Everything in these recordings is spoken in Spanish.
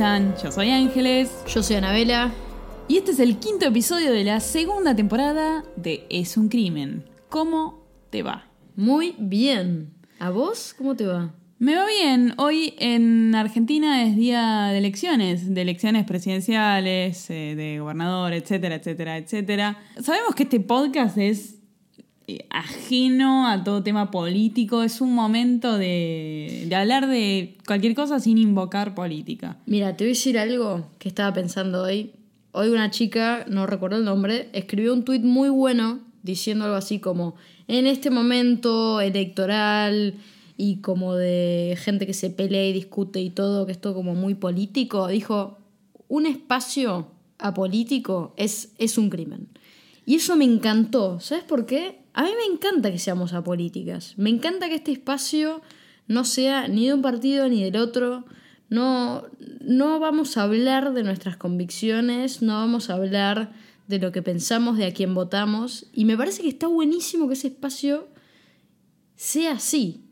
Están? Yo soy Ángeles Yo soy Anabela. y este es el quinto episodio de la segunda temporada de Es un Crimen. ¿Cómo te va? Muy bien. ¿A vos cómo te va? Me va bien. Hoy en Argentina es día de elecciones, de elecciones presidenciales, eh, de gobernador, etcétera, etcétera, etcétera. Sabemos que este podcast es ajeno a todo tema político, es un momento de, de hablar de cualquier cosa sin invocar política. Mira, te voy a decir algo que estaba pensando hoy. Hoy una chica, no recuerdo el nombre, escribió un tuit muy bueno diciendo algo así como, en este momento electoral y como de gente que se pelea y discute y todo, que es todo como muy político, dijo, un espacio apolítico es, es un crimen. Y eso me encantó. ¿Sabes por qué? A mí me encanta que seamos apolíticas. Me encanta que este espacio no sea ni de un partido ni del otro. No, no vamos a hablar de nuestras convicciones, no vamos a hablar de lo que pensamos, de a quién votamos. Y me parece que está buenísimo que ese espacio sea así.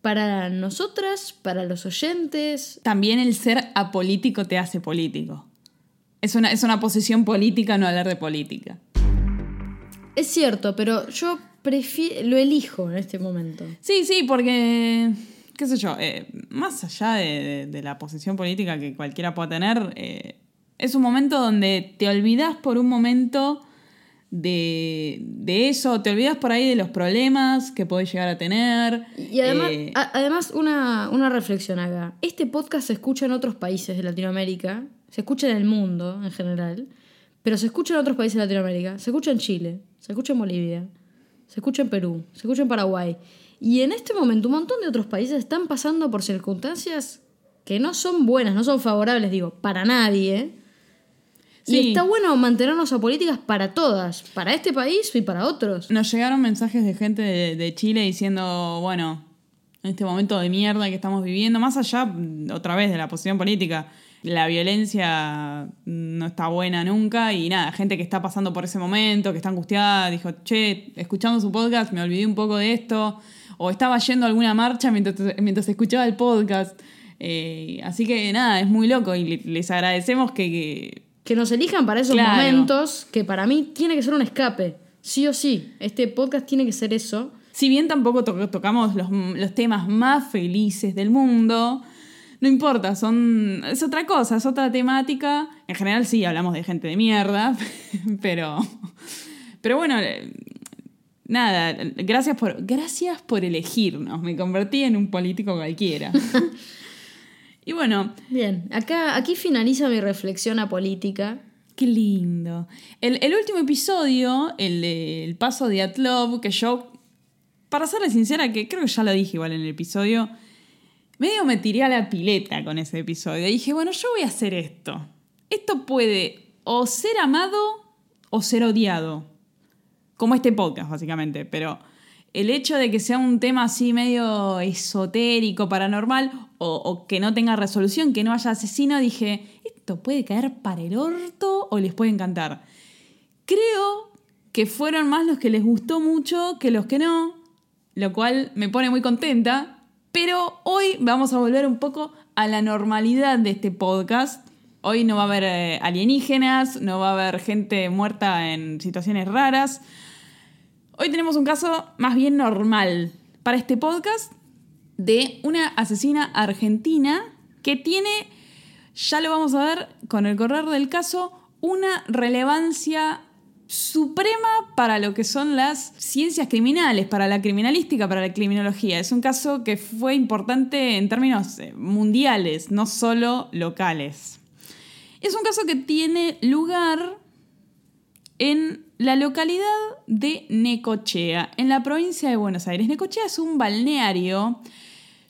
Para nosotras, para los oyentes. También el ser apolítico te hace político. Es una, es una posición política no hablar de política. Es cierto, pero yo prefiero, lo elijo en este momento. Sí, sí, porque, qué sé yo, eh, más allá de, de- de la posición política que cualquiera pueda tener, eh, es un momento donde te olvidas por un momento de, de eso, te olvidas por ahí de los problemas que podés llegar a tener. Y además, Eh, a- además una, una reflexión acá. Este podcast se escucha en otros países de Latinoamérica, se escucha en el mundo en general, pero se escucha en otros países de Latinoamérica, se escucha en Chile, se escucha en Bolivia, se escucha en Perú, se escucha en Paraguay. Y en este momento un montón de otros países están pasando por circunstancias que no son buenas, no son favorables, digo, para nadie. Sí. Y está bueno mantenernos a políticas para todas, para este país y para otros. Nos llegaron mensajes de gente de, de Chile diciendo, bueno, en este momento de mierda que estamos viviendo, más allá, mm, otra vez, de la posición política, la violencia no está buena nunca y nada, gente que está pasando por ese momento, que está angustiada, dijo, che, escuchando su podcast me olvidé un poco de esto, o estaba yendo a alguna marcha mientras, mientras escuchaba el podcast. Eh, así que nada, es muy loco y le- les agradecemos que- que Que nos elijan para esos Claro. momentos, que para mí tiene que ser un escape. Sí o sí. Este podcast tiene que ser eso. Si bien tampoco to- tocamos los, los temas más felices del mundo, no importa, son, es otra cosa, es otra temática. En general sí, hablamos de gente de mierda, pero, pero bueno, eh, nada, gracias por, gracias por elegirnos, me convertí en un político cualquiera. y bueno, Bien, acá, aquí finaliza mi reflexión apolítica. Qué lindo. El, el último episodio, el del paso de Atlov, que yo, para serle sincera, que creo que ya lo dije igual en el episodio, medio me tiré a la pileta con ese episodio. Dije, bueno, yo voy a hacer esto. Esto puede o ser amado o ser odiado. Como este podcast, básicamente. Pero el hecho de que sea un tema así medio esotérico, paranormal, o, o que no tenga resolución, que no haya asesino, dije, esto puede caer para el orto o les puede encantar. Creo que fueron más los que les gustó mucho que los que no, lo cual me pone muy contenta. Pero hoy vamos a volver un poco a la normalidad de este podcast. Hoy no va a haber eh, alienígenas, no va a haber gente muerta en situaciones raras. Hoy tenemos un caso más bien normal para este podcast de una asesina argentina que tiene, ya lo vamos a ver con el correr del caso, una relevancia suprema para lo que son las ciencias criminales, para la criminalística, para la criminología. Es un caso que fue importante en términos eh, mundiales, no solo locales. Es un caso que tiene lugar en la localidad de Necochea, en la provincia de Buenos Aires. Necochea es un balneario.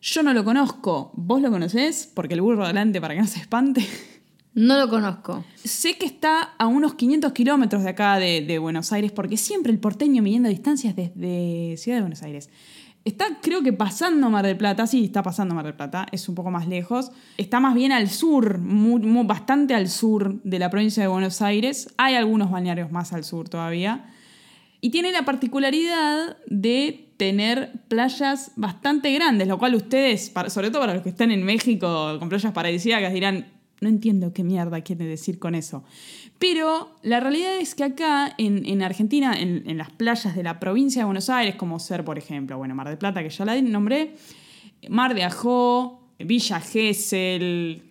Yo no lo conozco. ¿Vos lo conocés? Porque el burro adelante para que no se espante. No lo conozco. Sé que está a unos 500 kilómetros de acá de, Buenos Aires, porque siempre el porteño midiendo distancias desde Ciudad de Buenos Aires. Está, creo que pasando Mar del Plata, sí, está pasando Mar del Plata, es un poco más lejos. Está más bien al sur, bastante al sur de la provincia de Buenos Aires. Hay algunos balnearios más al sur todavía. Y tiene la particularidad de tener playas bastante grandes, lo cual ustedes, sobre todo para los que están en México con playas paradisíacas, dirán, no entiendo qué mierda quiere decir con eso. Pero la realidad es que acá en, en Argentina, en, en las playas de la provincia de Buenos Aires, como ser, por ejemplo, bueno, Mar del Plata, que ya la nombré, Mar de Ajó, Villa Gesell,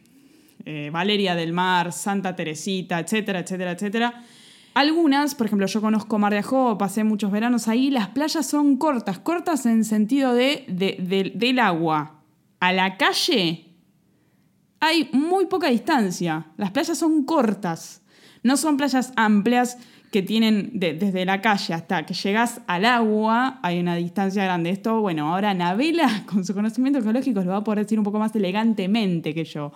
eh, Valeria del Mar, Santa Teresita, etcétera, etcétera, etcétera. Algunas, por ejemplo, yo conozco Mar de Ajó, pasé muchos veranos ahí, las playas son cortas, cortas en sentido de, de- de- del agua a la calle hay muy poca distancia. Las playas son cortas. No son playas amplias que tienen de- desde la calle hasta que llegas al agua, hay una distancia grande. Esto, bueno, ahora Navela, con su conocimiento geológico, lo va a poder decir un poco más elegantemente que yo.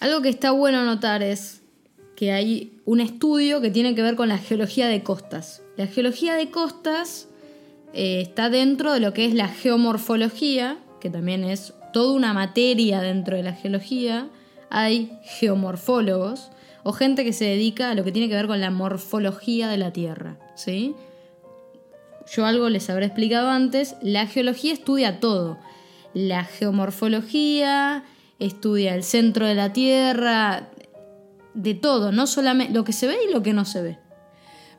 Algo que está bueno notar es que hay un estudio que tiene que ver con la geología de costas. La geología de costas eh, está dentro de lo que es la geomorfología, que también es toda una materia dentro de la geología. Hay geomorfólogos o gente que se dedica a lo que tiene que ver con la morfología de la Tierra, ¿sí? Yo algo les habré explicado antes, la geología estudia todo. La geomorfología, estudia el centro de la Tierra, de todo, no solamente lo que se ve y lo que no se ve.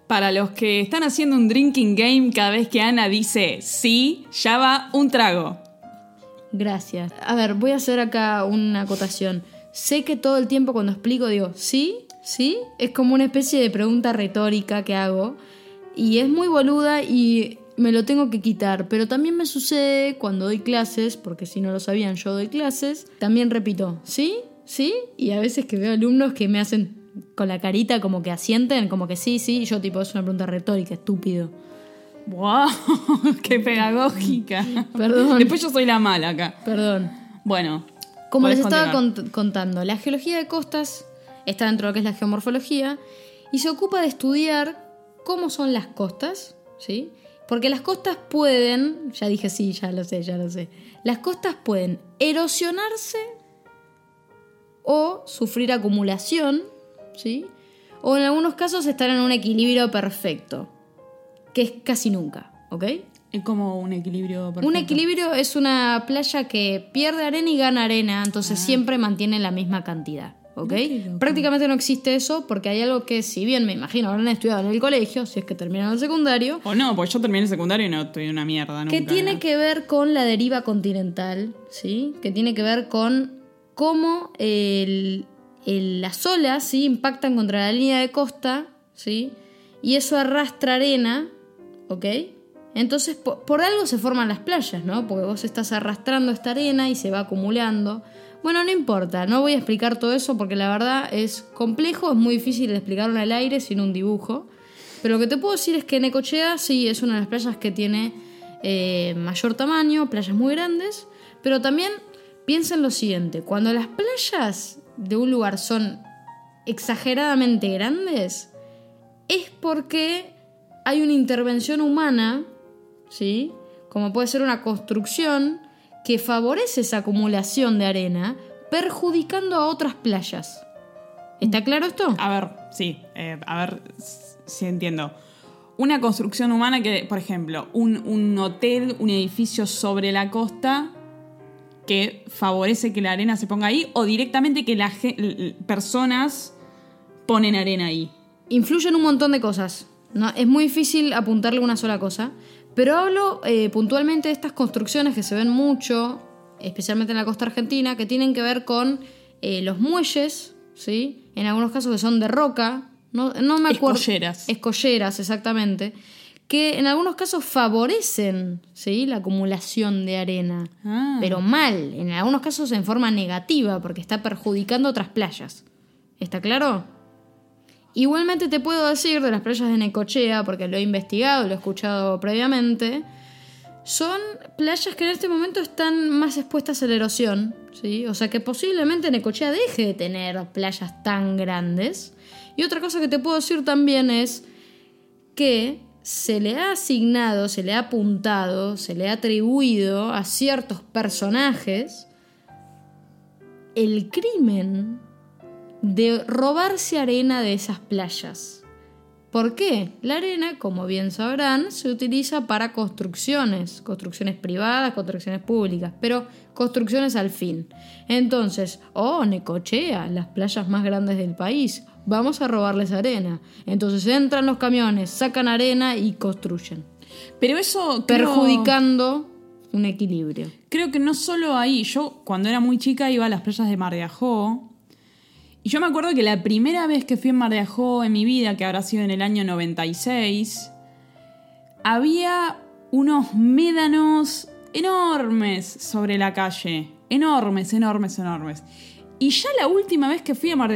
Para los que están haciendo un drinking game, cada vez que Ana dice sí, ya va un trago. Gracias. A ver, voy a hacer acá una acotación. Sé que todo el tiempo cuando explico digo, ¿sí? ¿Sí? Es como una especie de pregunta retórica que hago. Y es muy boluda y me lo tengo que quitar. Pero también me sucede cuando doy clases, porque si no lo sabían, yo doy clases. También repito, ¿sí? ¿Sí? Y a veces que veo alumnos que me hacen con la carita como que asienten, como que sí, sí. Y yo tipo, es una pregunta retórica, estúpido. ¡Wow! ¡Qué pedagógica! Perdón. Después yo soy la mala acá. Perdón. Bueno. Como les estaba cont- contando, la geología de costas está dentro de lo que es la geomorfología y se ocupa de estudiar cómo son las costas, ¿sí? Porque las costas pueden, ya dije sí, ya lo sé, ya lo sé. Las costas pueden erosionarse o sufrir acumulación, ¿sí? O en algunos casos estar en un equilibrio perfecto, que es casi nunca, ¿ok? Es como un equilibrio perfecto. Un equilibrio es una playa que pierde arena y gana arena, entonces siempre mantiene la misma cantidad. ¿Ok? qué loco. Prácticamente no existe eso porque hay algo que, si bien me imagino habrán estudiado en el colegio, si es que terminaron el secundario, O no, porque yo terminé el secundario y no estoy una mierda nunca. que tiene que ver con la deriva continental, ¿sí? Que tiene que ver con cómo el- el- las olas ¿sí? impactan contra la línea de costa, ¿sí? Y eso arrastra arena, ¿ok? Entonces, po- por, algo se forman las playas, ¿no? Porque vos estás arrastrando esta arena y se va acumulando. Bueno, no importa, no voy a explicar todo eso porque la verdad es complejo, es muy difícil de explicarlo el aire sin un dibujo. Pero lo que te puedo decir es que Necochea sí es una de las playas que tiene eh, mayor tamaño, playas muy grandes, pero también piensa en lo siguiente, cuando las playas de un lugar son exageradamente grandes, es porque hay una intervención humana, ¿sí? Como puede ser una construcción que favorece esa acumulación de arena, perjudicando a otras playas. ¿Está claro esto? A ver, sí, eh, a ver si entiendo. Una construcción humana que, por ejemplo, un, un hotel, un edificio sobre la costa que favorece que la arena se ponga ahí o directamente que las personas ponen arena ahí. Influyen un montón de cosas. ¿no? Es muy difícil apuntarle una sola cosa. Pero hablo eh, puntualmente de estas construcciones que se ven mucho, especialmente en la costa argentina, que tienen que ver con eh, los muelles, ¿sí? En algunos casos que son de roca. No, no me acuerdo. Escolleras. Escolleras, exactamente. Que en algunos casos favorecen ¿sí? la acumulación de arena. Ah. Pero mal. En algunos casos en forma negativa, porque está perjudicando otras playas. ¿Está claro? Igualmente te puedo decir de las playas de Necochea, porque lo he investigado, lo he escuchado previamente, son playas que en este momento están más expuestas a la erosión, ¿sí? O sea que posiblemente Necochea deje de tener playas tan grandes. Y otra cosa que te puedo decir también es que se le ha asignado, se le ha apuntado, se le ha atribuido a ciertos personajes el crimen de robarse arena de esas playas. ¿Por qué? La arena, como bien sabrán, se utiliza para construcciones, construcciones privadas, construcciones públicas, pero construcciones al fin. Entonces, oh, Necochea, las playas más grandes del país, vamos a robarles arena. Entonces entran los camiones, sacan arena y construyen. Pero eso... creo- Perjudicando un equilibrio. Creo que no solo ahí. Yo, cuando era muy chica, iba a las playas de Mar de Ajó. Y yo me acuerdo que la primera vez que fui a Mar en mi vida, que habrá sido en el año 96, había unos médanos enormes sobre la calle. Enormes, enormes, enormes. Y ya la última vez que fui a Mar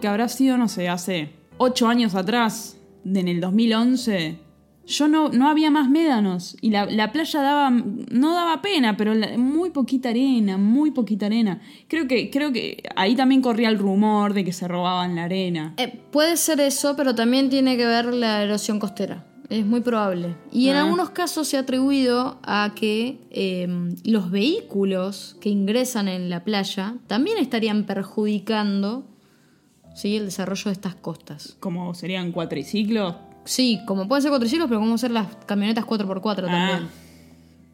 que habrá sido, no sé, hace ocho años atrás, en el 2011, yo no, no había más médanos. Y la, la playa daba, no daba pena, pero la- muy poquita arena, muy poquita arena. Creo que, creo que ahí también corría el rumor de que se robaban la arena. Eh, puede ser eso, pero también tiene que ver la erosión costera. Es muy probable. Y en Ah. algunos casos se ha atribuido a que eh, los vehículos que ingresan en la playa también estarían perjudicando ¿sí? el desarrollo de estas costas. Como serían cuatriciclos. Sí, como pueden ser cuatriciclos, pero como ser las camionetas 4x4 también. Ah.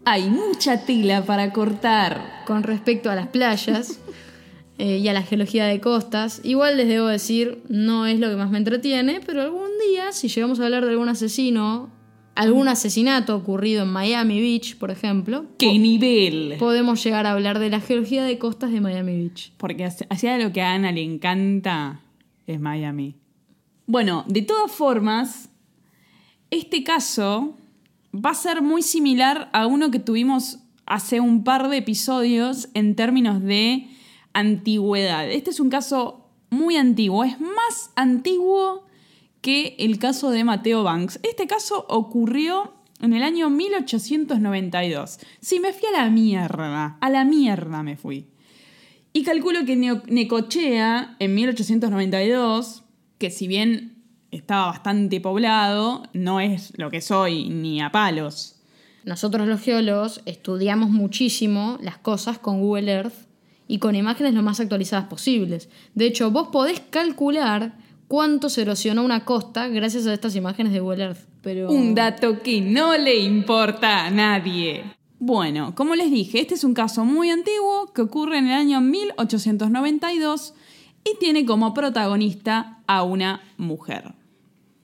Hay mucha tela para cortar. Con respecto a las playas eh, y a la geología de costas, igual les debo decir, no es lo que más me entretiene, pero algún día, si llegamos a hablar de algún asesino, algún asesinato ocurrido en Miami Beach, por ejemplo, ¡Qué nivel! podemos llegar a hablar de la geología de costas de Miami Beach. Porque hacia- hacia lo que a Ana le encanta es Miami. Bueno, de todas formas, este caso va a ser muy similar a uno que tuvimos hace un par de episodios en términos de antigüedad. Este es un caso muy antiguo, es más antiguo que el caso de Mateo Banks. Este caso ocurrió en el año 1892. Sí, me fui a la mierda, a la mierda me fui. Y calculo que Necochea, en 1892, que si bien estaba bastante poblado, no es lo que soy ni a palos. Nosotros los geólogos estudiamos muchísimo las cosas con Google Earth y con imágenes lo más actualizadas posibles. De hecho, vos podés calcular cuánto se erosionó una costa gracias a estas imágenes de Google Earth. Pero... Un dato que no le importa a nadie. Bueno, como les dije, este es un caso muy antiguo que ocurre en el año 1892 y tiene como protagonista a una mujer.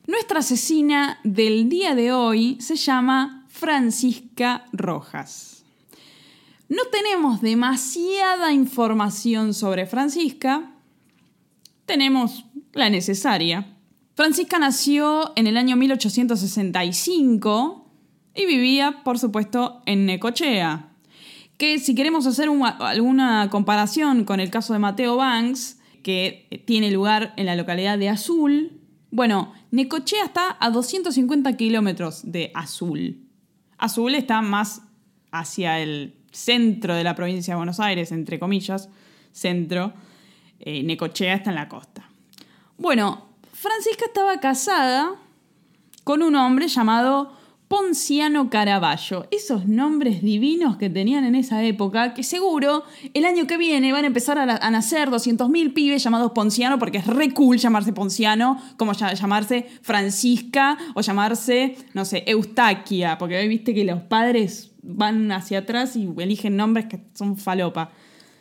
Nuestra asesina del día de hoy se llama Francisca Rojas. No tenemos demasiada información sobre Francisca, tenemos la necesaria. Francisca nació en el año 1865 y vivía, por supuesto, en Necochea. Que si queremos hacer un- alguna comparación con el caso de Mateo Banks, que tiene lugar en la localidad de Azul, bueno, Necochea está a 250 kilómetros de Azul. Azul está más hacia el centro de la provincia de Buenos Aires, entre comillas, centro. Eh, Necochea está en la costa. Bueno, Francisca estaba casada con un hombre llamado Ponciano Caraballo. Esos nombres divinos que tenían en esa época, que seguro el año que viene van a empezar a, a nacer 200.000 pibes llamados Ponciano, porque es re cool llamarse Ponciano, como llamarse Francisca o llamarse, no sé, Eustaquia, porque hoy viste que los padres van hacia atrás y eligen nombres que son falopa.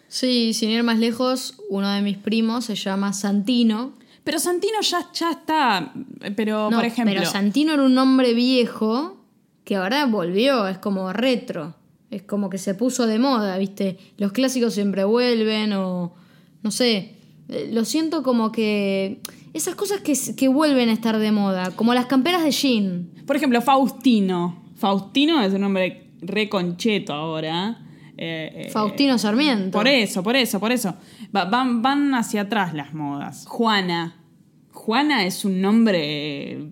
Sí, sin ir más lejos, uno de mis primos se llama Santino. Pero Santino ya, ya está, pero No, por ejemplo... Pero Santino era un nombre viejo que ahora volvió, es como retro. Es como que se puso de moda, ¿viste? Los clásicos siempre vuelven o. No sé. eh, Lo siento como que. Esas cosas que, que vuelven a estar de moda, como las camperas de jean. Por ejemplo, Faustino. Faustino es un nombre reconcheto ahora. Eh, eh, Faustino Sarmiento. Por eso, por eso, por eso. Va- van, van hacia atrás las modas. Juana. Juana es un nombre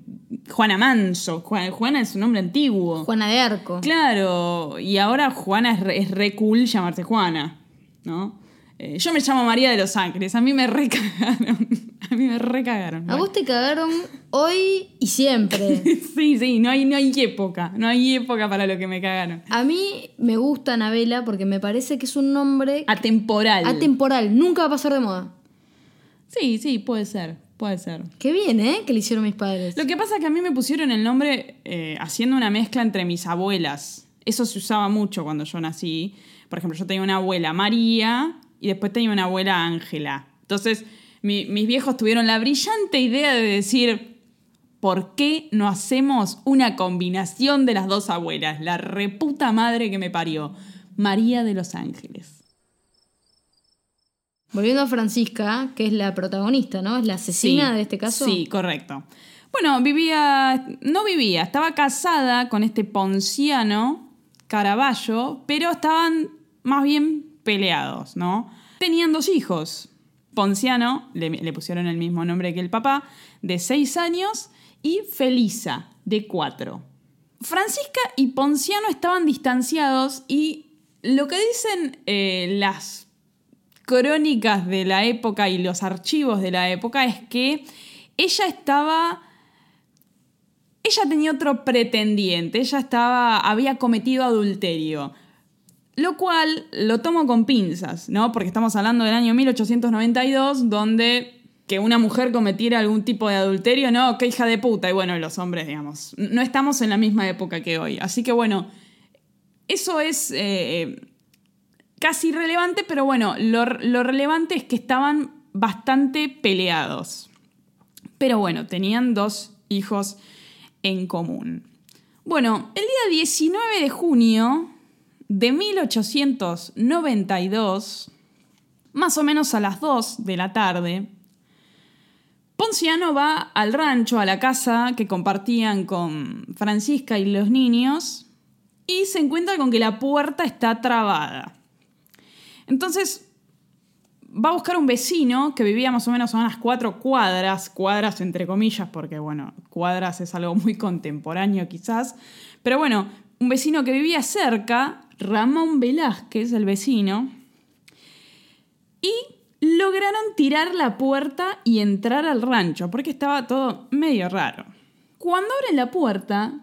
Juana Manso. Ju- Juana es un nombre antiguo. Juana de Arco. Claro, y ahora Juana es re, es re cool llamarse Juana, ¿no? Eh, yo me llamo María de los Ángeles, a mí me recagaron. A mí me recagaron. A vos te cagaron hoy y siempre. Sí, sí, no hay, no hay época, no hay época para lo que me cagaron. A mí me gusta Anabela porque me parece que es un nombre Atemporal. atemporal, nunca va a pasar de moda. sí, sí, puede ser, puede ser. Qué bien, ¿eh? Que le hicieron mis padres. Lo que pasa es que a mí me pusieron el nombre eh, haciendo una mezcla entre mis abuelas. Eso se usaba mucho cuando yo nací. Por ejemplo, yo tenía una abuela María y después tenía una abuela Ángela. Entonces, mi- mis viejos tuvieron la brillante idea de decir, ¿por qué no hacemos una combinación de las dos abuelas? La reputa madre que me parió. María de los Ángeles. Volviendo a Francisca, que es la protagonista, ¿no? Es la asesina Sí, de este caso. Sí, correcto. Bueno, vivía, no vivía, estaba casada con este ponciano Caraballo, pero estaban más bien peleados, ¿no? Tenían dos hijos. Ponciano, le, pusieron el mismo nombre que el papá, de seis años, y Felisa, de cuatro. Francisca y Ponciano estaban distanciados y lo que dicen eh, las crónicas de la época y los archivos de la época es que ella estaba ella tenía otro pretendiente, ella estaba había cometido adulterio. Lo cual lo tomo con pinzas, ¿no? Porque estamos hablando del año 1892 donde que una mujer cometiera algún tipo de adulterio, no, qué hija de puta. Y bueno, los hombres, digamos, no estamos en la misma época que hoy. Así que bueno, eso es eh, casi irrelevante, pero bueno, lo, lo relevante es que estaban bastante peleados. Pero bueno, tenían dos hijos en común. Bueno, el día 19 de junio de 1892, más o menos a las 2 de la tarde, Ponciano va al rancho, a la casa que compartían con Francisca y los niños, y se encuentra con que la puerta está trabada. Entonces va a buscar un vecino que vivía más o menos a unas cuatro cuadras, cuadras entre comillas, porque bueno, cuadras es algo muy contemporáneo quizás, pero bueno, un vecino que vivía cerca, Ramón Velázquez, el vecino, y lograron tirar la puerta y entrar al rancho, porque estaba todo medio raro. Cuando abren la puerta,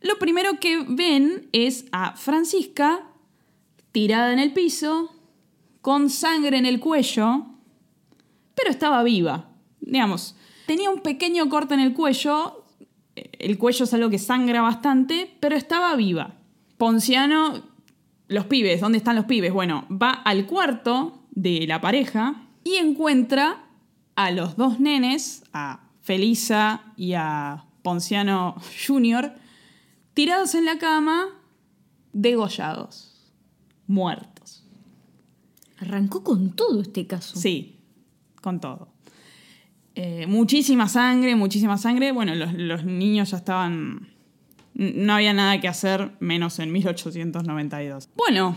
lo primero que ven es a Francisca tirada en el piso, con sangre en el cuello, pero estaba viva. Digamos, tenía un pequeño corte en el cuello, el cuello es algo que sangra bastante, pero estaba viva. Ponciano, los pibes, ¿dónde están los pibes? Bueno, va al cuarto de la pareja y encuentra a los dos nenes, a Felisa y a Ponciano Jr., tirados en la cama, degollados, muertos. Arrancó con todo este caso. Sí, con todo. Eh, muchísima sangre, muchísima sangre. Bueno, los, los niños ya estaban... No había nada que hacer, menos en 1892. Bueno,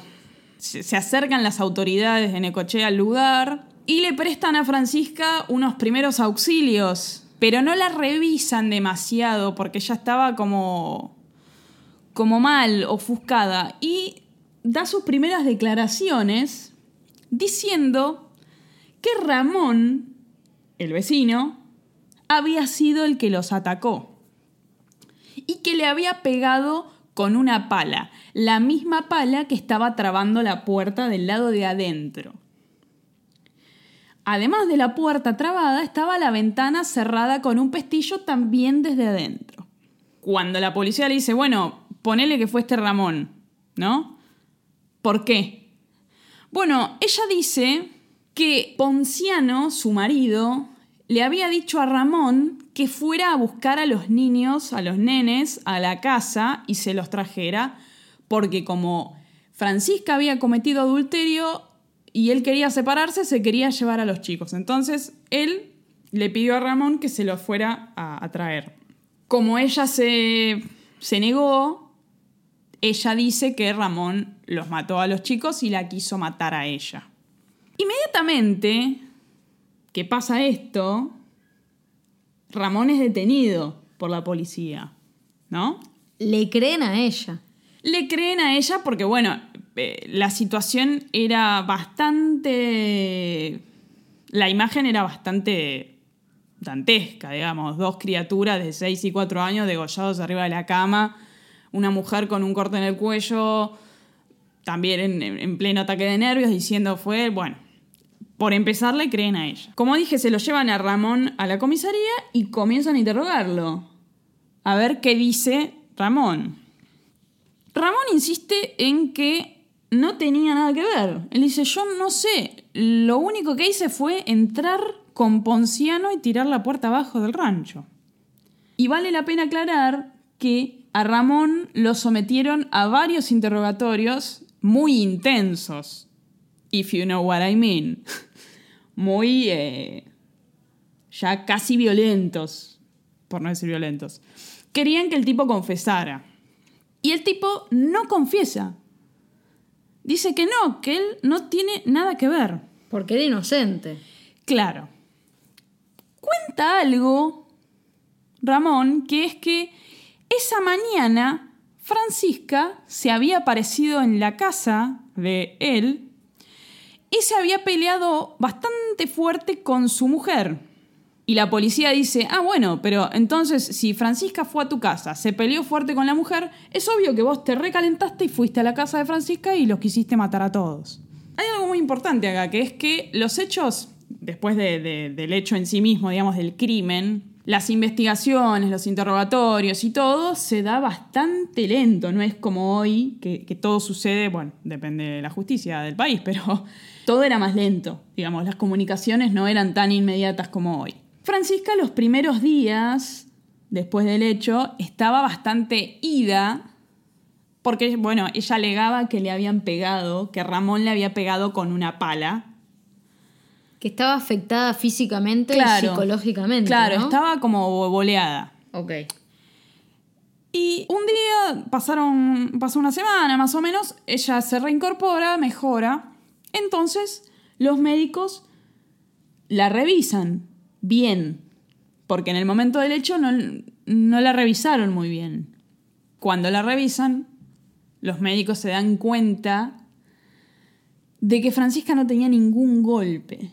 se, acercan las autoridades de Necochea al lugar y le prestan a Francisca unos primeros auxilios, pero no la revisan demasiado porque ya estaba como, como mal, ofuscada, y da sus primeras declaraciones diciendo que Ramón, el vecino, había sido el que los atacó y que le había pegado con una pala, la misma pala que estaba trabando la puerta del lado de adentro. Además de la puerta trabada, estaba la ventana cerrada con un pestillo también desde adentro. Cuando la policía le dice, bueno, ponele que fue este Ramón, ¿no? ¿Por qué? Bueno, ella dice que Ponciano, su marido, le había dicho a Ramón que fuera a buscar a los niños, a los nenes, a la casa y se los trajera, porque como Francisca había cometido adulterio y él quería separarse, se quería llevar a los chicos. Entonces él le pidió a Ramón que se los fuera a, traer. Como ella se, se negó, ella dice que Ramón los mató a los chicos y la quiso matar a ella. Inmediatamente que pasa esto, Ramón es detenido. por la policía, ¿no? Le creen a ella. Le creen a ella porque, bueno, eh, la situación era bastante... La imagen era bastante dantesca, digamos. Dos criaturas de 6 y 4 años degollados arriba de la cama, una mujer con un corte en el cuello, también en, en pleno ataque de nervios, diciendo fue, bueno, por empezar le creen a ella. Como dije, se lo llevan a Ramón a la comisaría y comienzan a interrogarlo. A ver qué dice Ramón. Ramón insiste en que no tenía nada que ver. Él dice, yo no sé, lo único que hice fue entrar con Ponciano y tirar la puerta abajo del rancho. Y vale la pena aclarar que a Ramón lo sometieron a varios interrogatorios muy intensos, if you know what I mean. Muy eh, ya casi violentos, por no decir violentos. Querían que el tipo confesara. Y el tipo no confiesa. Dice que no, que él no tiene nada que ver. Porque era inocente. Claro. Cuenta algo, Ramón, que es que esa mañana Francisca se había aparecido en la casa de él y se había peleado bastante fuerte con su mujer. Y la policía dice, ah, bueno, pero entonces si Francisca fue a tu casa, se peleó fuerte con la mujer, es obvio que vos te recalentaste y fuiste a la casa de Francisca y los quisiste matar a todos. Hay algo muy importante acá, que es que los hechos, después del hecho en sí mismo, digamos, del crimen, las investigaciones, los interrogatorios y todo se da bastante lento, no es como hoy, que, que, todo sucede, bueno, depende de la justicia del país, pero todo era más lento, digamos, las comunicaciones no eran tan inmediatas como hoy. Francisca los primeros días, después del hecho, estaba bastante ida, porque, bueno, ella alegaba que le habían pegado, que Ramón le había pegado con una pala, que estaba afectada físicamente y psicológicamente. Claro, ¿no? estaba como boleada. Ok. Y un día pasaron, pasó una semana más o menos, ella se reincorpora, mejora. Entonces los médicos la revisan bien, porque en el momento del hecho no, no la revisaron muy bien. Cuando la revisan, los médicos se dan cuenta de que Francisca no tenía ningún golpe.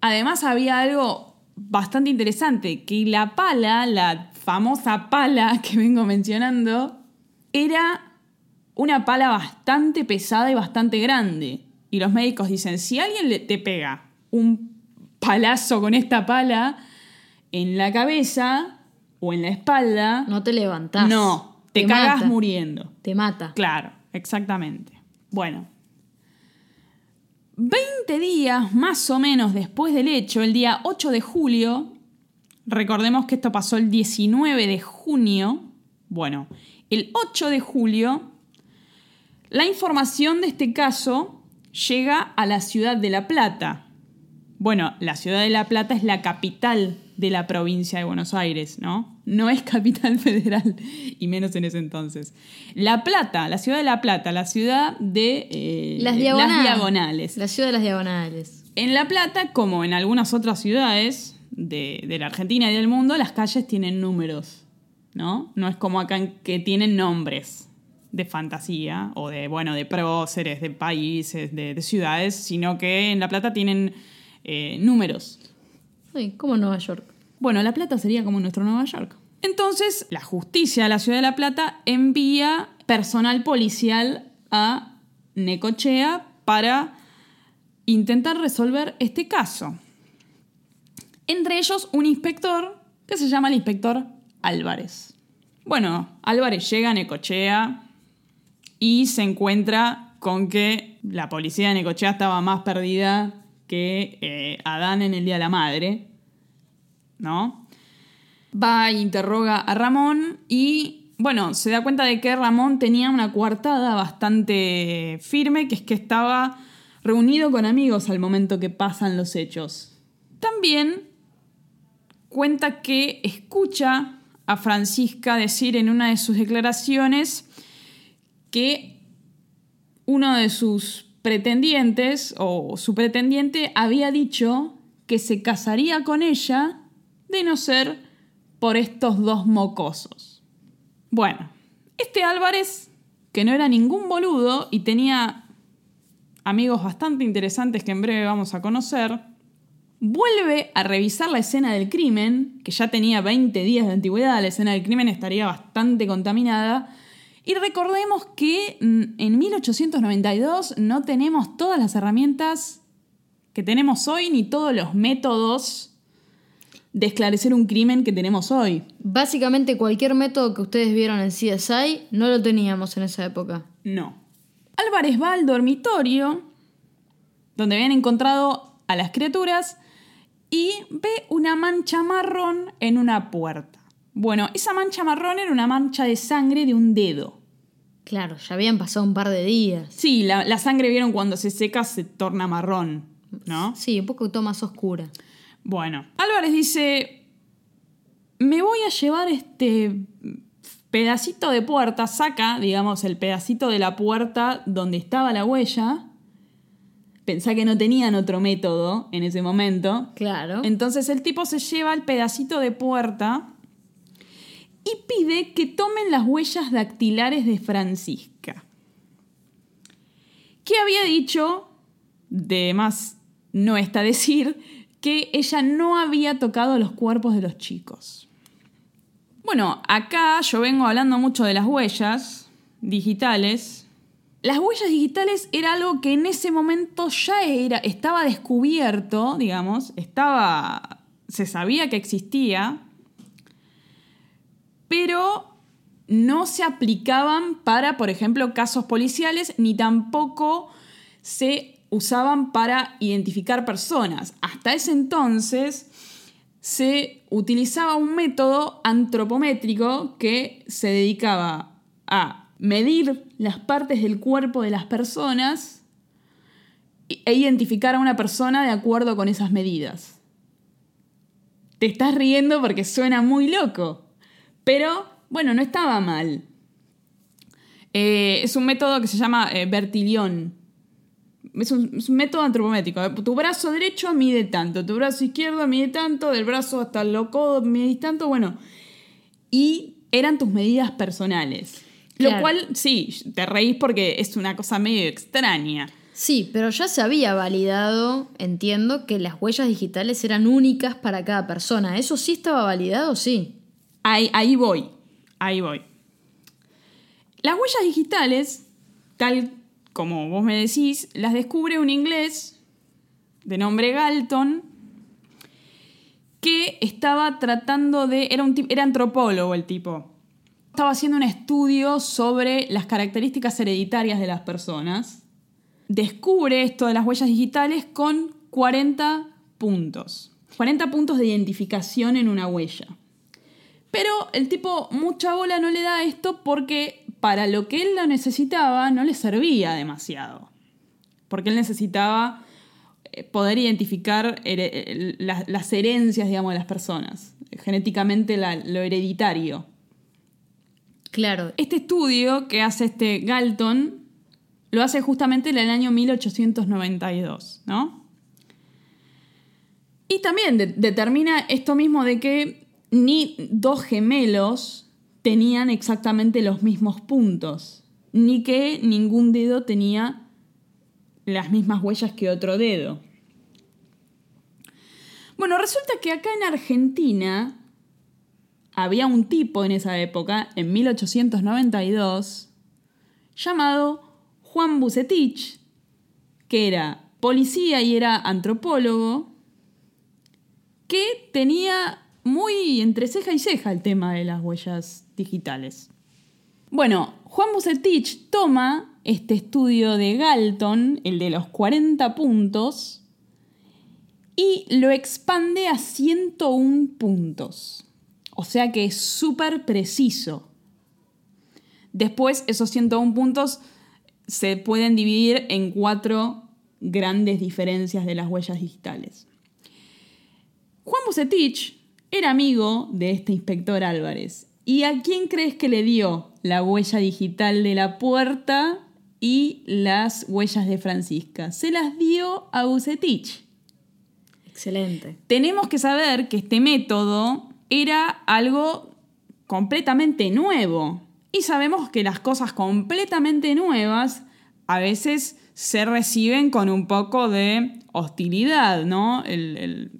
Además había algo bastante interesante, que la pala, la famosa pala que vengo mencionando, era una pala bastante pesada y bastante grande. Y los médicos dicen, si alguien te pega un palazo con esta pala en la cabeza o en la espalda... No te levantás. No, te, te cagas mata. muriendo. Te mata. Claro, exactamente. Bueno, 20 días más o menos después del hecho, el día 8 de julio, recordemos que esto pasó el 19 de junio, bueno, el 8 de julio, la información de este caso llega a la ciudad de La Plata. Bueno, la ciudad de La Plata es la capital de la provincia de Buenos Aires, ¿no? No es capital federal, y menos en ese entonces. La Plata, la ciudad de La Plata, la ciudad de eh, las, diagonales. las, diagonales. La ciudad de las diagonales. En La Plata, como en algunas otras ciudades de, de, la Argentina y del mundo, las calles tienen números, ¿no? No es como acá que tienen nombres de fantasía o de, bueno, de próceres, de países, de, de ciudades, sino que en La Plata tienen eh, números. Sí, como Nueva York. Bueno, La Plata sería como nuestro Nueva York. Entonces, la justicia de la ciudad de La Plata envía personal policial a Necochea para intentar resolver este caso. Entre ellos, un inspector que se llama el inspector Álvarez. Bueno, Álvarez llega a Necochea y se encuentra con que la policía de Necochea estaba más perdida que eh, Adán en el Día de la Madre, ¿no? Va e interroga a Ramón y, bueno, se da cuenta de que Ramón tenía una coartada bastante firme, que es que estaba reunido con amigos al momento que pasan los hechos. También cuenta que escucha a Francisca decir en una de sus declaraciones que uno de sus pretendientes o su pretendiente había dicho que se casaría con ella de no ser por estos dos mocosos. Bueno, este Álvarez, que no era ningún boludo y tenía amigos bastante interesantes que en breve vamos a conocer, vuelve a revisar la escena del crimen, que ya tenía 20 días de antigüedad, la escena del crimen estaría bastante contaminada, y recordemos que mm, en 1892 no tenemos todas las herramientas que tenemos hoy ni todos los métodos de esclarecer un crimen que tenemos hoy. Básicamente cualquier método que ustedes vieron en CSI no lo teníamos en esa época. No. Álvarez va al dormitorio donde habían encontrado a las criaturas y ve una mancha marrón en una puerta. Bueno, esa mancha marrón era una mancha de sangre de un dedo. Claro, ya habían pasado un par de días. Sí, la, la sangre vieron cuando se seca se torna marrón, ¿no? Sí, un poco más oscura. Bueno, Álvarez dice, me voy a llevar este pedacito de puerta, saca, digamos, el pedacito de la puerta donde estaba la huella. Pensá que no tenían otro método en ese momento. Claro. Entonces el tipo se lleva el pedacito de puerta y pide que tomen las huellas dactilares de Francisca. ¿Qué había dicho? De más no está decir que ella no había tocado los cuerpos de los chicos. Bueno, acá yo vengo hablando mucho de las huellas digitales. Las huellas digitales era algo que en ese momento ya era, estaba descubierto, digamos, estaba, se sabía que existía, pero no se aplicaban para, por ejemplo, casos policiales, ni tampoco se usaban para identificar personas. Hasta ese entonces se utilizaba un método antropométrico que se dedicaba a medir las partes del cuerpo de las personas e identificar a una persona de acuerdo con esas medidas. Te estás riendo porque suena muy loco, pero bueno, no estaba mal. Eh, es un método que se llama eh, Bertillon es un, método antropométrico. Tu brazo derecho mide tanto, tu brazo izquierdo mide tanto, del brazo hasta el codo mide tanto, bueno. Y eran tus medidas personales. Lo cual, sí, te reís porque es una cosa medio extraña. Sí, pero ya se había validado, entiendo, que las huellas digitales eran únicas para cada persona. ¿Eso sí estaba validado? Sí. Ahí, ahí voy, ahí voy. Las huellas digitales, tal como vos me decís, las descubre un inglés de nombre Galton que estaba tratando de... Era, un, era antropólogo el tipo. Estaba haciendo un estudio sobre las características hereditarias de las personas. Descubre esto de las huellas digitales con 40 puntos. 40 puntos de identificación en una huella. Pero el tipo mucha bola no le da esto porque para lo que él lo necesitaba no le servía demasiado. Porque él necesitaba eh, poder identificar las, herencias, digamos, de las personas. Genéticamente lo hereditario. Claro. Este estudio que hace este Galton lo hace justamente en el año 1892, ¿no? Y también determina esto mismo de que ni dos gemelos tenían exactamente los mismos puntos, ni que ningún dedo tenía las mismas huellas que otro dedo. Bueno, resulta que acá en Argentina había un tipo en esa época, en 1892, llamado Juan Bucetich, que era policía y era antropólogo, que tenía muy entre ceja y ceja el tema de las huellas digitales. Bueno, Juan Bucetich toma este estudio de Galton, el de los 40 puntos, y lo expande a 101 puntos. O sea que es súper preciso. Después esos 101 puntos se pueden dividir en cuatro grandes diferencias de las huellas digitales. Juan Bucetich era amigo de este inspector Álvarez ¿Y a quién crees que le dio la huella digital de la puerta y las huellas de Francisca? Se las dio a Bucetich. Excelente. Tenemos que saber que este método era algo completamente nuevo. Y sabemos que las cosas completamente nuevas a veces se reciben con un poco de hostilidad, ¿no? El, el-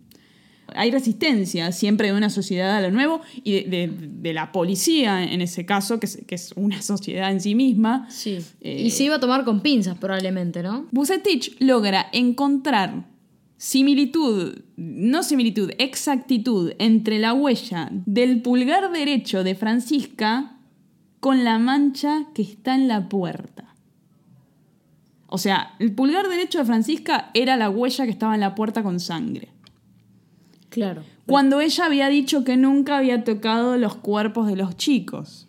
hay resistencia siempre de una sociedad a lo nuevo y de, de- de la policía en ese caso, que es, que es una sociedad en sí misma. Sí. Eh, y se iba a tomar con pinzas probablemente, ¿no? Bucetich logra encontrar similitud, no similitud, exactitud entre la huella del pulgar derecho de Francisca con la mancha que está en la puerta. O sea, el pulgar derecho de Francisca era la huella que estaba en la puerta con sangre. Claro. Cuando ella había dicho que nunca había tocado los cuerpos de los chicos.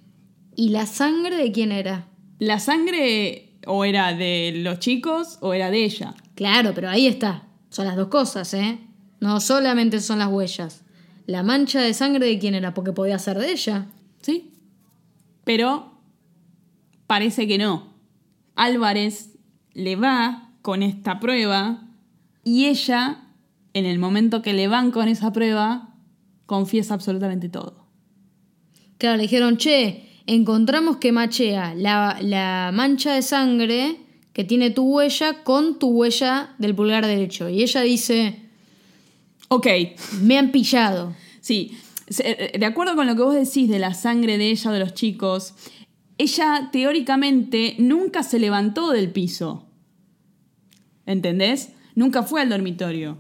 ¿Y la sangre de quién era? La sangre o era de los chicos o era de ella. Claro, pero ahí está. Son las dos cosas, ¿eh? No solamente son las huellas. La mancha de sangre de quién era, porque podía ser de ella. ¿Sí? Pero parece que no. Álvarez le va con esta prueba y ella, en el momento que le van con esa prueba, confiesa absolutamente todo. Claro, le dijeron, che, encontramos que machea la, la mancha de sangre que tiene tu huella con tu huella del pulgar derecho. Y ella dice, Ok, me han pillado. sí, se- de acuerdo con lo que vos decís de la sangre de ella o de los chicos, ella teóricamente nunca se levantó del piso. ¿Entendés? Nunca fue al dormitorio.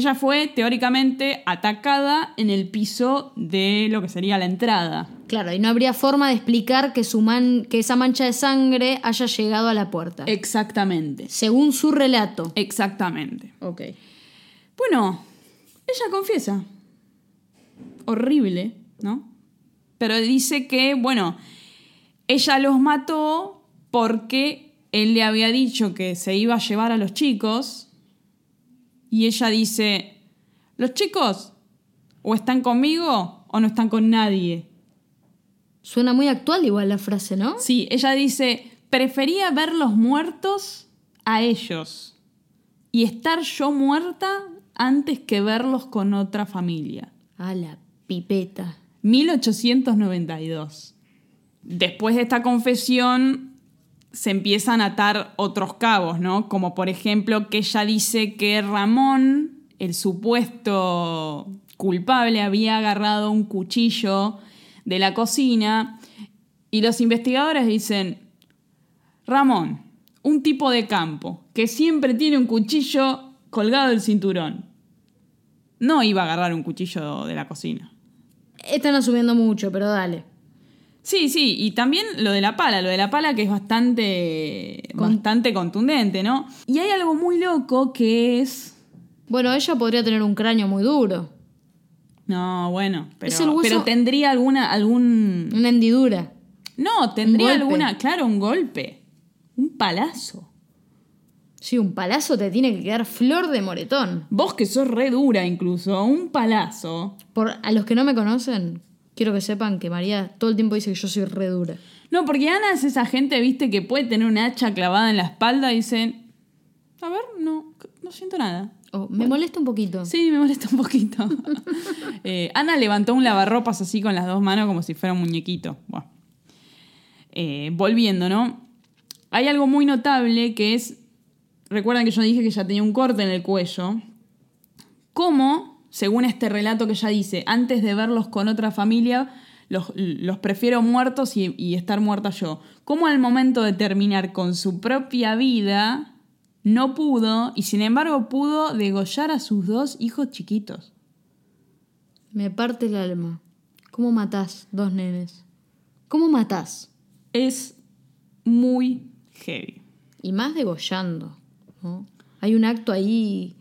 Ella fue teóricamente atacada en el piso de lo que sería la entrada. Claro, y no habría forma de explicar que, su man, que esa mancha de sangre haya llegado a la puerta. Exactamente. Según su relato. Exactamente. Ok. Bueno, ella confiesa. Horrible, ¿no? Pero dice que, bueno, ella los mató porque él le había dicho que se iba a llevar a los chicos. Y ella dice, los chicos o están conmigo o no están con nadie. Suena muy actual igual la frase, ¿no? Sí, ella dice, prefería verlos muertos a ellos y estar yo muerta antes que verlos con otra familia. A la pipeta. 1892. Después de esta confesión se empiezan a atar otros cabos, ¿no? Como por ejemplo que ella dice que Ramón, el supuesto culpable, había agarrado un cuchillo de la cocina y los investigadores dicen, Ramón, un tipo de campo que siempre tiene un cuchillo colgado del cinturón. No iba a agarrar un cuchillo de la cocina. Están asumiendo mucho, pero dale. Sí, sí, y también lo de la pala, lo de la pala que es bastante, Con- bastante contundente, ¿no? Y hay algo muy loco que es... Bueno, ella podría tener un cráneo muy duro. No, bueno, pero, hueso- pero tendría alguna, algún... Una hendidura. No, tendría alguna, claro, un golpe, un palazo. Sí, un palazo te tiene que quedar flor de moretón. Vos que sos re dura incluso, un palazo. Por, a los que no me conocen, quiero que sepan que María todo el tiempo dice que yo soy re dura. No, porque Ana es esa gente, viste, que puede tener un hacha clavada en la espalda y dicen, a ver, no, no siento nada. Oh, me molesta un poquito. Sí, me molesta un poquito. Eh, Ana levantó un lavarropas así con las dos manos como si fuera un muñequito. Buah. Eh, volviendo, ¿no? Hay algo muy notable que es, recuerdan que yo dije que ya tenía un corte en el cuello, cómo, según este relato que ella dice, antes de verlos con otra familia, los, los prefiero muertos y, y estar muerta yo. Cómo al momento de terminar con su propia vida, no pudo, y sin embargo pudo degollar a sus dos hijos chiquitos. Me parte el alma. ¿Cómo matás dos nenes? ¿Cómo matás? Es muy heavy. Y más degollando. ¿no? Hay un acto ahí.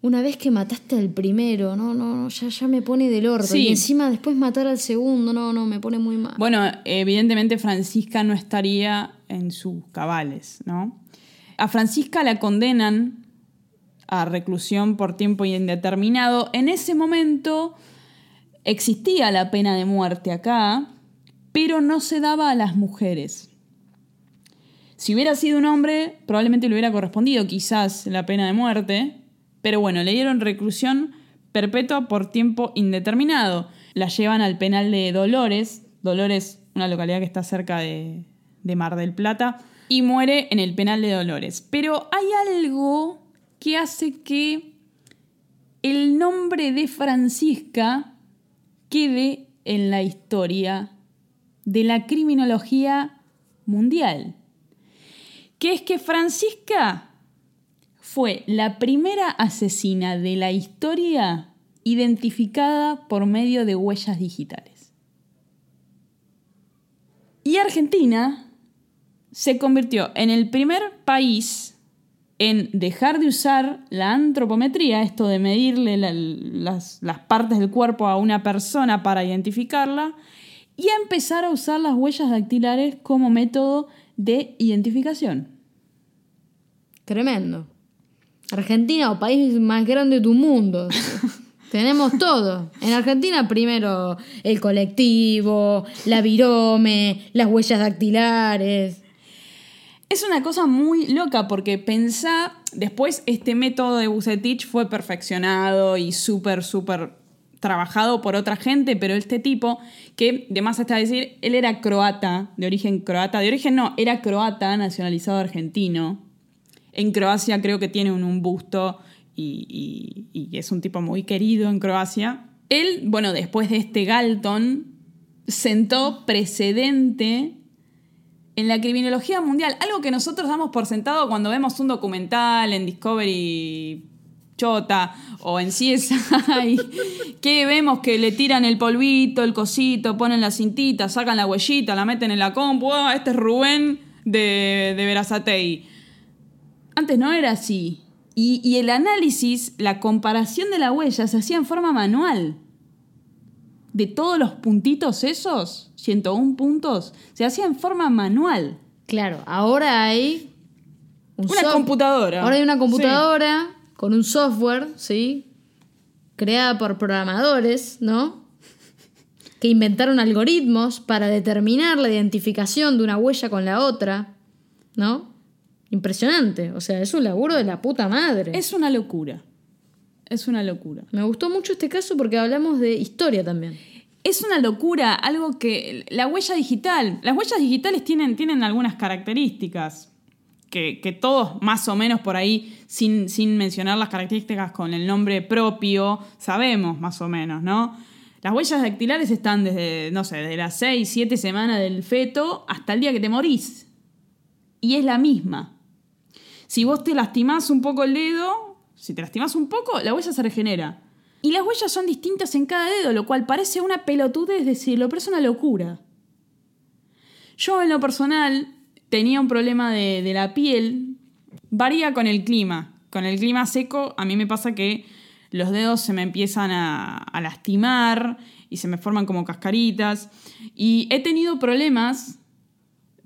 Una vez que mataste al primero, no, no, no, ya, ya me pone del orto. Sí. Y encima después matar al segundo, no, no, me pone muy mal. Bueno, evidentemente Francisca no estaría en sus cabales, ¿no? A Francisca la condenan a reclusión por tiempo indeterminado. En ese momento existía la pena de muerte acá, pero no se daba a las mujeres. Si hubiera sido un hombre, probablemente le hubiera correspondido quizás la pena de muerte, pero bueno, le dieron reclusión perpetua por tiempo indeterminado. La llevan al penal de Dolores, Dolores, una localidad que está cerca de, de Mar del Plata, y muere en el penal de Dolores. Pero hay algo que hace que el nombre de Francisca quede en la historia de la criminología mundial. Que es que Francisca fue la primera asesina de la historia identificada por medio de huellas digitales. Y Argentina se convirtió en el primer país en dejar de usar la antropometría, esto de medirle las, partes del cuerpo a una persona para identificarla, y a empezar a usar las huellas dactilares como método de identificación. Tremendo. Argentina, o país más grande de tu mundo. Tenemos todo. En Argentina primero el colectivo, la virome, las huellas dactilares. Es una cosa muy loca porque pensá, después este método de Bucetich fue perfeccionado y súper, súper trabajado por otra gente, pero este tipo, que de más está decir, él era croata, de origen croata, de origen no, era croata, nacionalizado argentino. En Croacia creo que tiene un, busto y, y, es un tipo muy querido en Croacia. Él, bueno, después de este Galton, sentó precedente en la criminología mundial, algo que nosotros damos por sentado cuando vemos un documental en Discovery Chota o en CSI, que vemos que le tiran el polvito, el cosito, ponen la cintita, sacan la huellita, la meten en la compu, ah, este es Rubén de, de Verazatei. Antes no era así. Y, y el análisis, la comparación de la huella se hacía en forma manual de todos los puntitos esos, 101 puntos, se hacía en forma manual. Claro, ahora hay... una computadora. Ahora hay una computadora con un software, ¿sí? Creada por programadores, ¿no? Que inventaron algoritmos para determinar la identificación de una huella con la otra, ¿no? Impresionante, o sea, es un laburo de la puta madre. Es una locura. Es una locura. Me gustó mucho este caso porque hablamos de historia también. Es una locura, algo que. La huella digital. Las huellas digitales tienen, tienen algunas características que, todos, más o menos por ahí, sin, sin mencionar las características con el nombre propio, sabemos más o menos, ¿no? Las huellas dactilares están desde, no sé, desde las 6, 7 semanas del feto hasta el día que te morís. Y es la misma. Si vos te lastimás un poco el dedo, si te lastimas un poco, la huella se regenera. Y las huellas son distintas en cada dedo, lo cual parece una pelotudez decirlo, pero es una locura. Yo en lo personal tenía un problema de, la piel, varía con el clima. Con el clima seco a mí me pasa que los dedos se me empiezan a lastimar y se me forman como cascaritas. Y he tenido problemas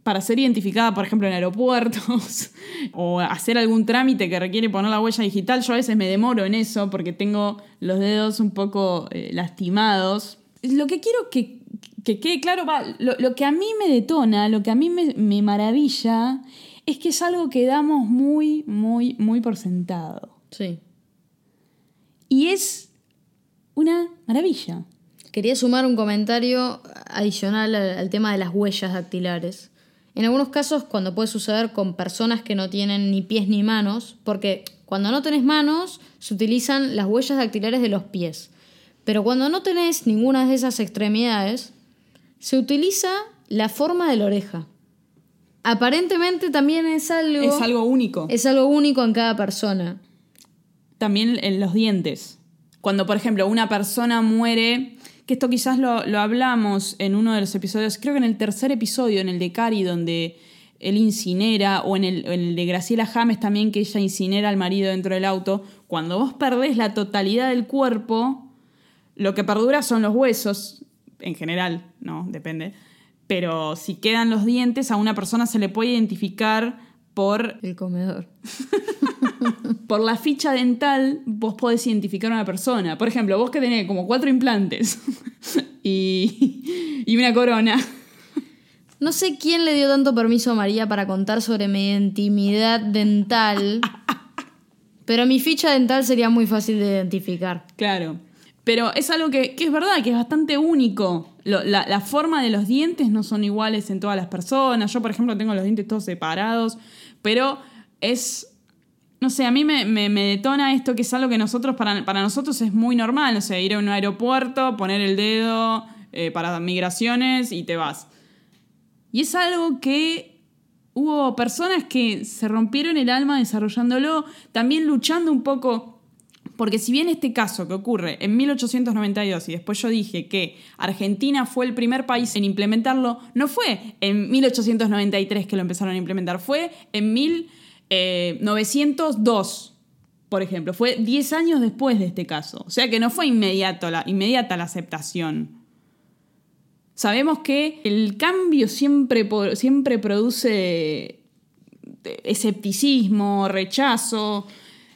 para ser identificada, por ejemplo, en aeropuertos o hacer algún trámite que requiere poner la huella digital, yo a veces me demoro en eso porque tengo los dedos un poco eh, lastimados. Lo que quiero que, quede claro, lo, que a mí me detona, lo que a mí me, me maravilla, es que es algo que damos muy, muy, muy por sentado. Sí. Y es una maravilla. Quería sumar un comentario adicional al tema de las huellas dactilares. En algunos casos, cuando puede suceder con personas que no tienen ni pies ni manos, porque cuando no tenés manos, se utilizan las huellas dactilares de los pies. Pero cuando no tenés ninguna de esas extremidades, se utiliza la forma de la oreja. Aparentemente también es algo. Es algo único. Es algo único en cada persona. También en los dientes. Cuando, por ejemplo, una persona muere que esto quizás lo, hablamos en uno de los episodios, creo que en el tercer episodio, en el de Cari, donde él incinera, o en el, de Graciela James también, que ella incinera al marido dentro del auto, cuando vos perdés la totalidad del cuerpo, lo que perdura son los huesos, en general, no, depende. Pero si quedan los dientes, a una persona se le puede identificar por... El comedor. por la ficha dental vos podés identificar a una persona. Por ejemplo, vos que tenés como cuatro implantes y, y una corona. No sé quién le dio tanto permiso a María para contar sobre mi intimidad dental. Pero mi ficha dental sería muy fácil de identificar. Claro. Pero es algo que, que es verdad, que es bastante único. Lo- la, la forma de los dientes no son iguales en todas las personas. Yo, por ejemplo, tengo los dientes todos separados. Pero es. No sé, a mí me, me- me detona esto que es algo que nosotros, para, para nosotros es muy normal. No sé, ir a un aeropuerto, poner el dedo eh, para migraciones y te vas. Y es algo que hubo personas que se rompieron el alma desarrollándolo, también luchando un poco, porque si bien este caso que ocurre en 1892 y después yo dije que Argentina fue el primer país en implementarlo, no fue en 1893 que lo empezaron a implementar, fue en 1902. Por ejemplo, fue 10 años después de este caso. O sea que no fue inmediato la, inmediata la aceptación. Sabemos que el cambio siempre, siempre produce escepticismo, rechazo.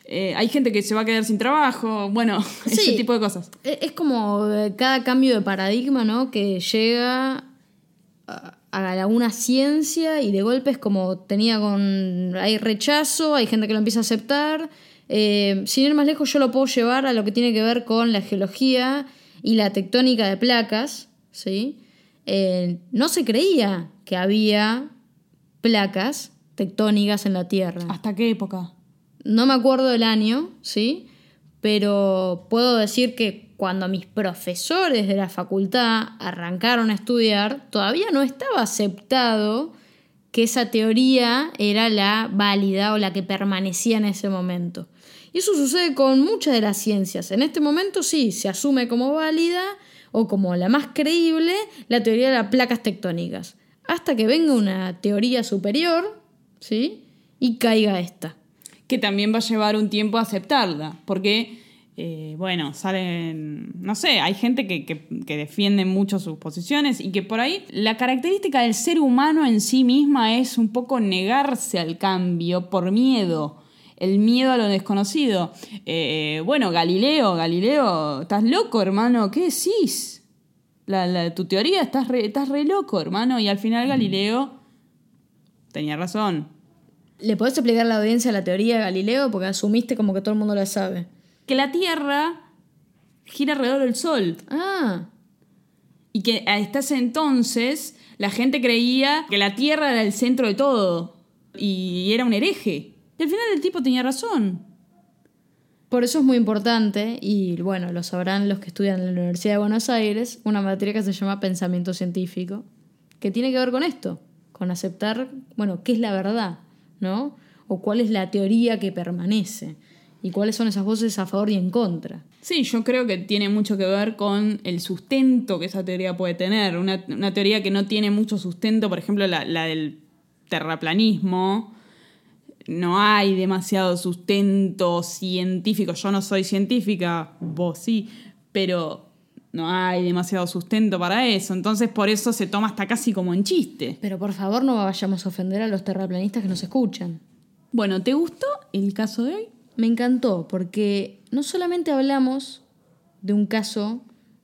eh, hay gente que se va a quedar sin trabajo. Bueno, ese tipo de cosas. E- Es como eh, cada cambio de paradigma, ¿no? Que llega a, a una ciencia y de golpe es como tenía con... Hay rechazo, hay gente que lo empieza a aceptar. Eh, sin ir más lejos, yo lo puedo llevar a lo que tiene que ver con la geología y la tectónica de placas, ¿sí? Eh, no se creía que había placas tectónicas en la Tierra. ¿Hasta qué época? No me acuerdo del año, ¿sí? Pero puedo decir que cuando mis profesores de la facultad arrancaron a estudiar, todavía no estaba aceptado que esa teoría era la válida o la que permanecía en ese momento. Y eso sucede con muchas de las ciencias. En este momento sí, se asume como válida o como la más creíble la teoría de las placas tectónicas. Hasta que venga una teoría superior, ¿sí? Y caiga esta. Que también va a llevar un tiempo a aceptarla. Porque, eh, bueno, salen. No sé, hay gente que, que, que defiende mucho sus posiciones y que por ahí la característica del ser humano en sí misma es un poco negarse al cambio por miedo. El miedo a lo desconocido. Eh, bueno, Galileo, Galileo, estás loco, hermano, ¿qué decís? La, la- tu teoría, estás re, estás re loco, hermano. Y al final Galileo tenía razón. ¿Le podés explicar a la audiencia la teoría de Galileo? Porque asumiste como que todo el mundo la sabe. Que la Tierra gira alrededor del Sol. Ah, Y que hasta ese entonces la gente creía que la Tierra era el centro de todo. Y era un hereje. Y al final el tipo tenía razón. por eso es muy importante, y bueno, lo sabrán los que estudian en la Universidad de Buenos Aires, una materia que se llama pensamiento científico, que tiene que ver con esto, con aceptar, bueno, qué es la verdad, ¿no? O cuál es la teoría que permanece, y cuáles son esas voces a favor y en contra. Sí, yo creo que tiene mucho que ver con el sustento que esa teoría puede tener. Una, una teoría que no tiene mucho sustento, por ejemplo, la, la del terraplanismo. No hay demasiado sustento científico. Yo no soy científica, vos sí, pero no hay demasiado sustento para eso. Entonces, por eso se toma hasta casi como en chiste. Pero por favor no vayamos a ofender a los terraplanistas que nos escuchan. Bueno, ¿te gustó el caso de hoy? Me encantó porque no solamente hablamos de un caso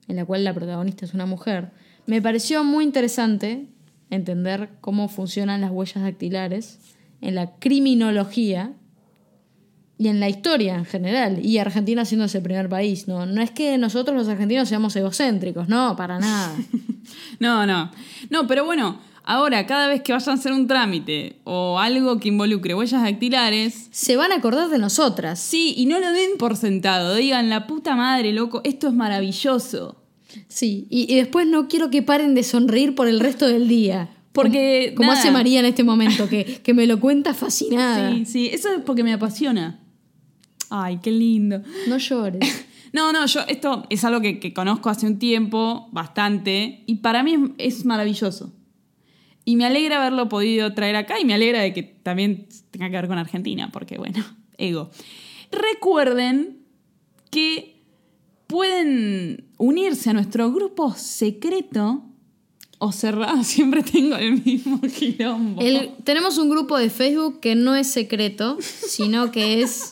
en el cual la protagonista es una mujer, me pareció muy interesante entender cómo funcionan las huellas dactilares en la criminología y en la historia en general, y Argentina siendo ese primer país. No, no es que nosotros los argentinos seamos egocéntricos, no, para nada. No, no. No, pero bueno, ahora cada vez que vayan a hacer un trámite o algo que involucre huellas dactilares, Se van a acordar de nosotras. sí, y no lo den por sentado. Digan, la puta madre, loco, esto es maravilloso. Sí, y, y después no quiero que paren de sonreír por el resto del día. Porque, Como hace María en este momento, que, que me lo cuenta fascinada. Sí, sí, eso es porque me apasiona. Ay, qué lindo. No llores. No, no, yo esto es algo que, que conozco hace un tiempo, bastante, y para mí es, es maravilloso. Y me alegra haberlo podido traer acá y me alegra de que también tenga que ver con Argentina, porque bueno, ego. Recuerden que pueden unirse a nuestro grupo secreto o cerrado, siempre tengo el mismo quilombo. Tenemos un grupo de Facebook que no es secreto, sino que es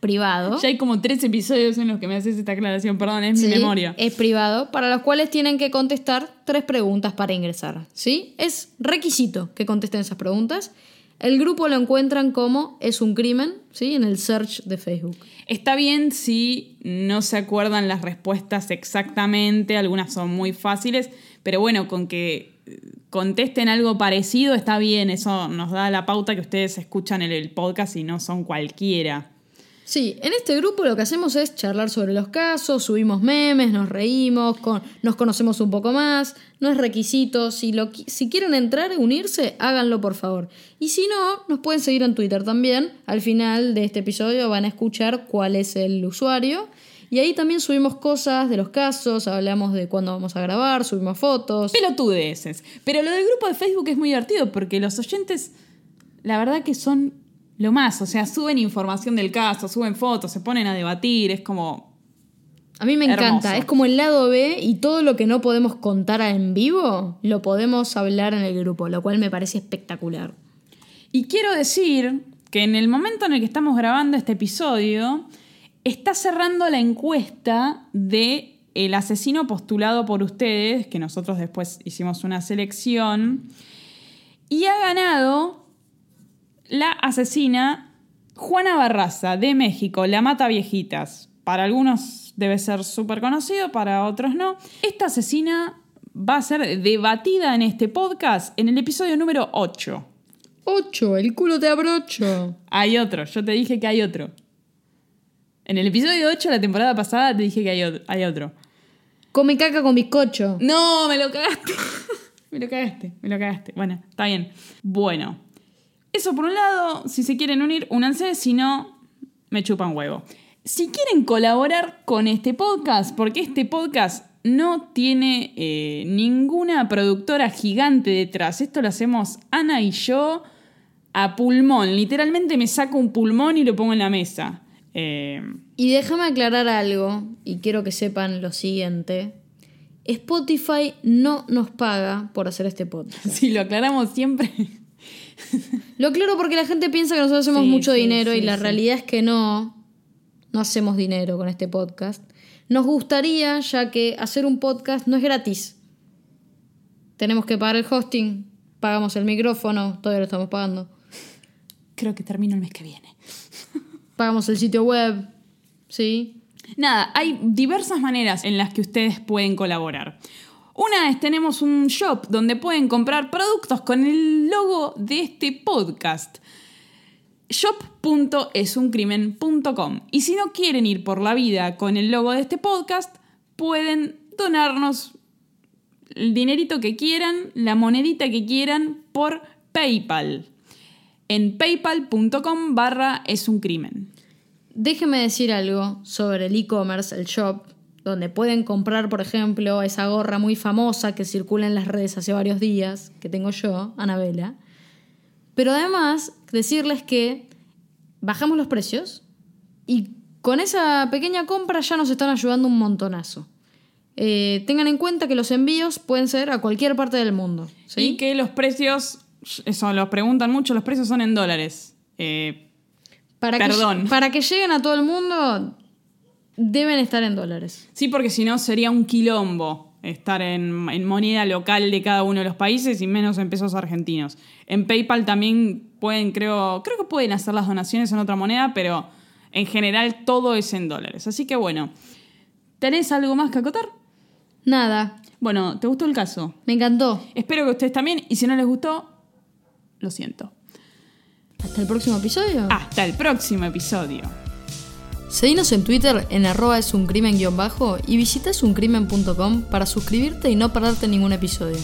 privado. Ya hay como tres episodios en los que me haces esta aclaración, perdón, es mi memoria. Es privado, para los cuales tienen que contestar tres preguntas para ingresar. ¿Sí? Es requisito que contesten esas preguntas. El grupo lo encuentran como Es un crimen, ¿sí? En el search de Facebook. Está bien si no se acuerdan las respuestas exactamente, algunas son muy fáciles, pero bueno, con que contesten algo parecido está bien, eso nos da la pauta que ustedes escuchan en el podcast y no son cualquiera. Sí, en este grupo lo que hacemos es charlar sobre los casos, subimos memes, nos reímos, nos conocemos un poco más, no es requisito, si, quieren entrar unirse, háganlo por favor. Y si no, nos pueden seguir en Twitter también, al final de este episodio van a escuchar cuál es el usuario. Y ahí también subimos cosas de los casos, hablamos de cuándo vamos a grabar, subimos fotos. Pelotudeces. Pero lo del grupo de Facebook es muy divertido porque los oyentes, la verdad que son lo más. O sea, suben información del caso, suben fotos, se ponen a debatir, es como... A mí me encanta, es como el lado B y todo lo que no podemos contar en vivo lo podemos hablar en el grupo, lo cual me parece espectacular. Y quiero decir que en el momento en el que estamos grabando este episodio, está cerrando la encuesta de el asesino postulado por ustedes, que nosotros después hicimos una selección, y ha ganado la asesina Juana Barraza de México, la mata viejitas. Para algunos debe ser súper conocido, para otros no. Esta asesina va a ser debatida en este podcast en el episodio número 8. 8, el culo te abrocho. Hay otro, yo te dije que hay otro. En el episodio 8 de la temporada pasada te dije que hay, hay otro. Come caca con bizcocho. No, me lo cagaste. me lo cagaste, me lo cagaste. Bueno, está bien. Bueno, eso por un lado, si se quieren unir, únanse, si no, me chupan huevo. Si quieren colaborar con este podcast, porque este podcast no tiene eh, ninguna productora gigante detrás, esto lo hacemos Ana y yo a pulmón, literalmente me saco un pulmón y lo pongo en la mesa. Eh, y déjame aclarar algo, y quiero que sepan lo siguiente. Spotify no nos paga por hacer este podcast. Si lo aclaramos siempre. Lo claro porque la gente piensa que nosotros hacemos mucho dinero y la realidad es que no. No hacemos dinero con este podcast. Nos gustaría, ya que hacer un podcast no es gratis. Tenemos que pagar el hosting, pagamos el micrófono, todavía lo estamos pagando. Creo que termino el mes que viene. Pagamos el sitio web, ¿sí? Nada, hay diversas maneras en las que ustedes pueden colaborar. Una es tenemos un shop donde pueden comprar productos con el logo de este podcast shop.esuncrimen.com. Y si no quieren ir por la vida con el logo de este podcast, pueden donarnos el dinerito que quieran, la monedita que quieran por PayPal. En paypal.com barra es un crimen. Déjeme decir algo sobre el e-commerce, el shop donde pueden comprar, por ejemplo, esa gorra muy famosa que circula en las redes hace varios días, que tengo yo, Anabela. Pero además, decirles que bajamos los precios y con esa pequeña compra ya nos están ayudando un montonazo. Eh, tengan en cuenta que los envíos pueden ser a cualquier parte del mundo. Y que los precios, eso los preguntan mucho, los precios son en dólares. Eh, para perdón. para que lleguen a todo el mundo, Deben estar en dólares. Sí, porque si no sería un quilombo estar en, moneda local de cada uno de los países y menos en pesos argentinos. En PayPal también pueden, creo, creo que pueden hacer las donaciones en otra moneda, pero en general todo es en dólares. Así que bueno, ¿tenés algo más que acotar? Nada. Bueno, ¿te gustó el caso? Me encantó. Espero que ustedes también, y si no les gustó, lo siento. ¿Hasta el próximo episodio? Hasta el próximo episodio. Seguinos en Twitter en arroba es un crimen bajo y visita esuncrimen.com para suscribirte y no perderte ningún episodio.